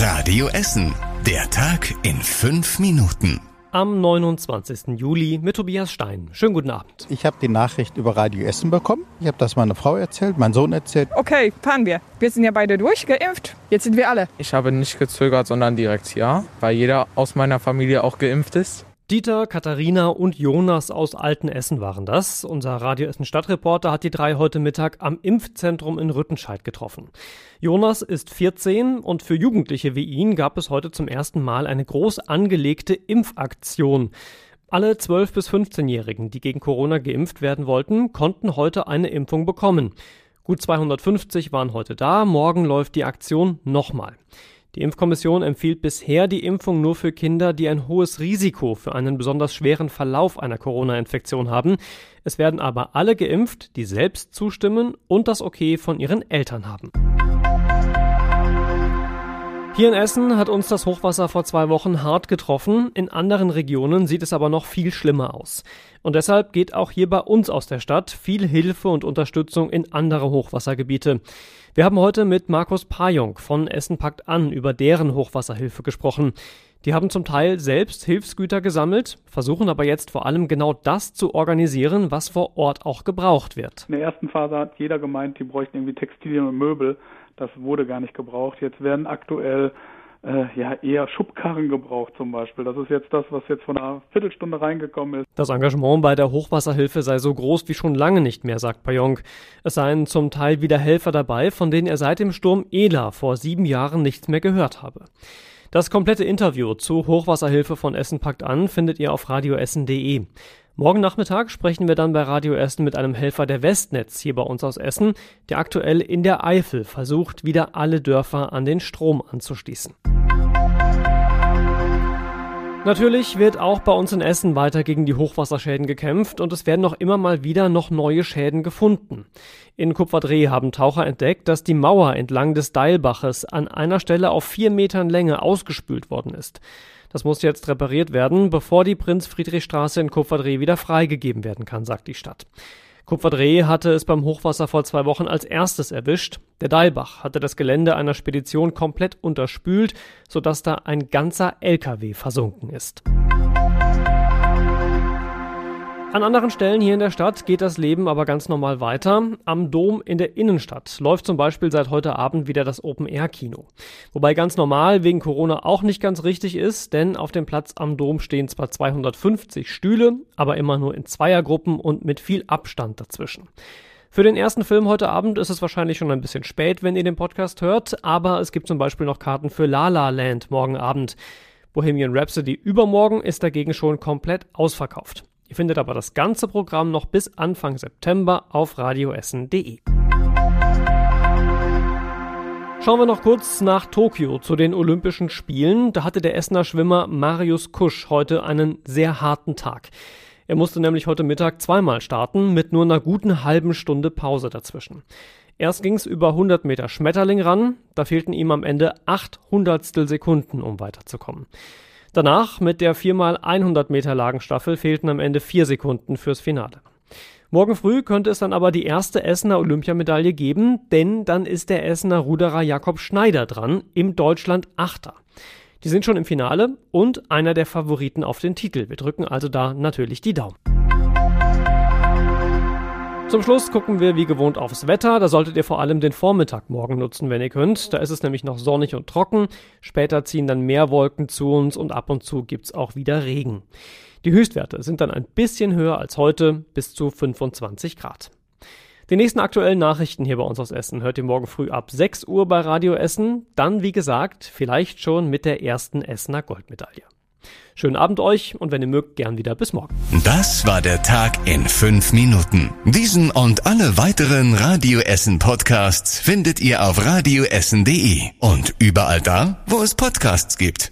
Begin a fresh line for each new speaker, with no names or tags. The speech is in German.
Radio Essen. Der Tag in fünf Minuten.
Am 29. Juli mit Tobias Stein. Schönen guten Abend.
Ich habe die Nachricht über Radio Essen bekommen. Ich habe das meiner Frau erzählt, mein Sohn erzählt.
Okay, fahren wir. Wir sind ja beide durchgeimpft. Jetzt sind wir alle.
Ich habe nicht gezögert, sondern direkt ja, weil jeder aus meiner Familie auch geimpft ist.
Dieter, Katharina und Jonas aus Altenessen waren das. Unser Radio Essen Stadtreporter hat die drei heute Mittag am Impfzentrum in Rüttenscheid getroffen. Jonas ist 14 und für Jugendliche wie ihn gab es heute zum ersten Mal eine groß angelegte Impfaktion. Alle 12- bis 15-Jährigen, die gegen Corona geimpft werden wollten, konnten heute eine Impfung bekommen. Gut 250 waren heute da, morgen läuft die Aktion nochmal. Die Impfkommission empfiehlt bisher die Impfung nur für Kinder, die ein hohes Risiko für einen besonders schweren Verlauf einer Corona-Infektion haben. Es werden aber alle geimpft, die selbst zustimmen und das Okay von ihren Eltern haben. Hier in Essen hat uns das Hochwasser vor zwei Wochen hart getroffen. In anderen Regionen sieht es aber noch viel schlimmer aus. Und deshalb geht auch hier bei uns aus der Stadt viel Hilfe und Unterstützung in andere Hochwassergebiete. Wir haben heute mit Markus Pajong von Essen packt an über deren Hochwasserhilfe gesprochen. Die haben zum Teil selbst Hilfsgüter gesammelt, versuchen aber jetzt vor allem genau das zu organisieren, was vor Ort auch gebraucht wird.
In der ersten Phase hat jeder gemeint, die bräuchten irgendwie Textilien und Möbel. Das wurde gar nicht gebraucht. Jetzt werden aktuell äh, ja eher Schubkarren gebraucht zum Beispiel. Das ist jetzt das, was jetzt von einer Viertelstunde reingekommen ist.
Das Engagement bei der Hochwasserhilfe sei so groß wie schon lange nicht mehr, sagt Payong. Es seien zum Teil wieder Helfer dabei, von denen er seit dem Sturm Ela vor sieben Jahren nichts mehr gehört habe. Das komplette Interview zu Hochwasserhilfe von Essen packt an findet ihr auf radioessen.de. Morgen Nachmittag sprechen wir dann bei Radio Essen mit einem Helfer der Westnetz hier bei uns aus Essen, der aktuell in der Eifel versucht, wieder alle Dörfer an den Strom anzuschließen. Natürlich wird auch bei uns in Essen weiter gegen die Hochwasserschäden gekämpft und es werden noch immer mal wieder noch neue Schäden gefunden. In Kupferdreh haben Taucher entdeckt, dass die Mauer entlang des Deilbaches an einer Stelle auf vier Metern Länge ausgespült worden ist. Das muss jetzt repariert werden, bevor die Prinz-Friedrich-Straße in Kupferdreh wieder freigegeben werden kann, sagt die Stadt. Kupferdreh hatte es beim Hochwasser vor zwei Wochen als erstes erwischt. Der Deilbach hatte das Gelände einer Spedition komplett unterspült, sodass da ein ganzer LKW versunken ist. An anderen Stellen hier in der Stadt geht das Leben aber ganz normal weiter. Am Dom in der Innenstadt läuft zum Beispiel seit heute Abend wieder das Open-Air-Kino. Wobei ganz normal wegen Corona auch nicht ganz richtig ist, denn auf dem Platz am Dom stehen zwar 250 Stühle, aber immer nur in Zweiergruppen und mit viel Abstand dazwischen. Für den ersten Film heute Abend ist es wahrscheinlich schon ein bisschen spät, wenn ihr den Podcast hört, aber es gibt zum Beispiel noch Karten für La La Land morgen Abend. Bohemian Rhapsody übermorgen ist dagegen schon komplett ausverkauft. Ihr findet aber das ganze Programm noch bis Anfang September auf radioessen.de. Schauen wir noch kurz nach Tokio zu den Olympischen Spielen. Da hatte der Essener Schwimmer Marius Kusch heute einen sehr harten Tag. Er musste nämlich heute Mittag zweimal starten mit nur einer guten halben Stunde Pause dazwischen. Erst ging es über 100 Meter Schmetterling ran, da fehlten ihm am Ende 800 Sekunden, um weiterzukommen. Danach mit der 4x100 Meter Lagenstaffel fehlten am Ende vier Sekunden fürs Finale. Morgen früh könnte es dann aber die erste Essener Olympiamedaille geben, denn dann ist der Essener Ruderer Jakob Schneider dran, im Deutschland Achter. Die sind schon im Finale und einer der Favoriten auf den Titel. Wir drücken also da natürlich die Daumen. Zum Schluss gucken wir wie gewohnt aufs Wetter. Da solltet ihr vor allem den Vormittag morgen nutzen, wenn ihr könnt. Da ist es nämlich noch sonnig und trocken. Später ziehen dann mehr Wolken zu uns und ab und zu gibt's auch wieder Regen. Die Höchstwerte sind dann ein bisschen höher als heute, bis zu 25 Grad. Die nächsten aktuellen Nachrichten hier bei uns aus Essen hört ihr morgen früh ab 6 Uhr bei Radio Essen. Dann, wie gesagt, vielleicht schon mit der ersten Essener Goldmedaille. Schönen Abend euch und wenn ihr mögt, gern wieder bis morgen.
Das war der Tag in fünf Minuten. Diesen und alle weiteren Radio Essen Podcasts findet ihr auf radioessen.de und überall da, wo es Podcasts gibt.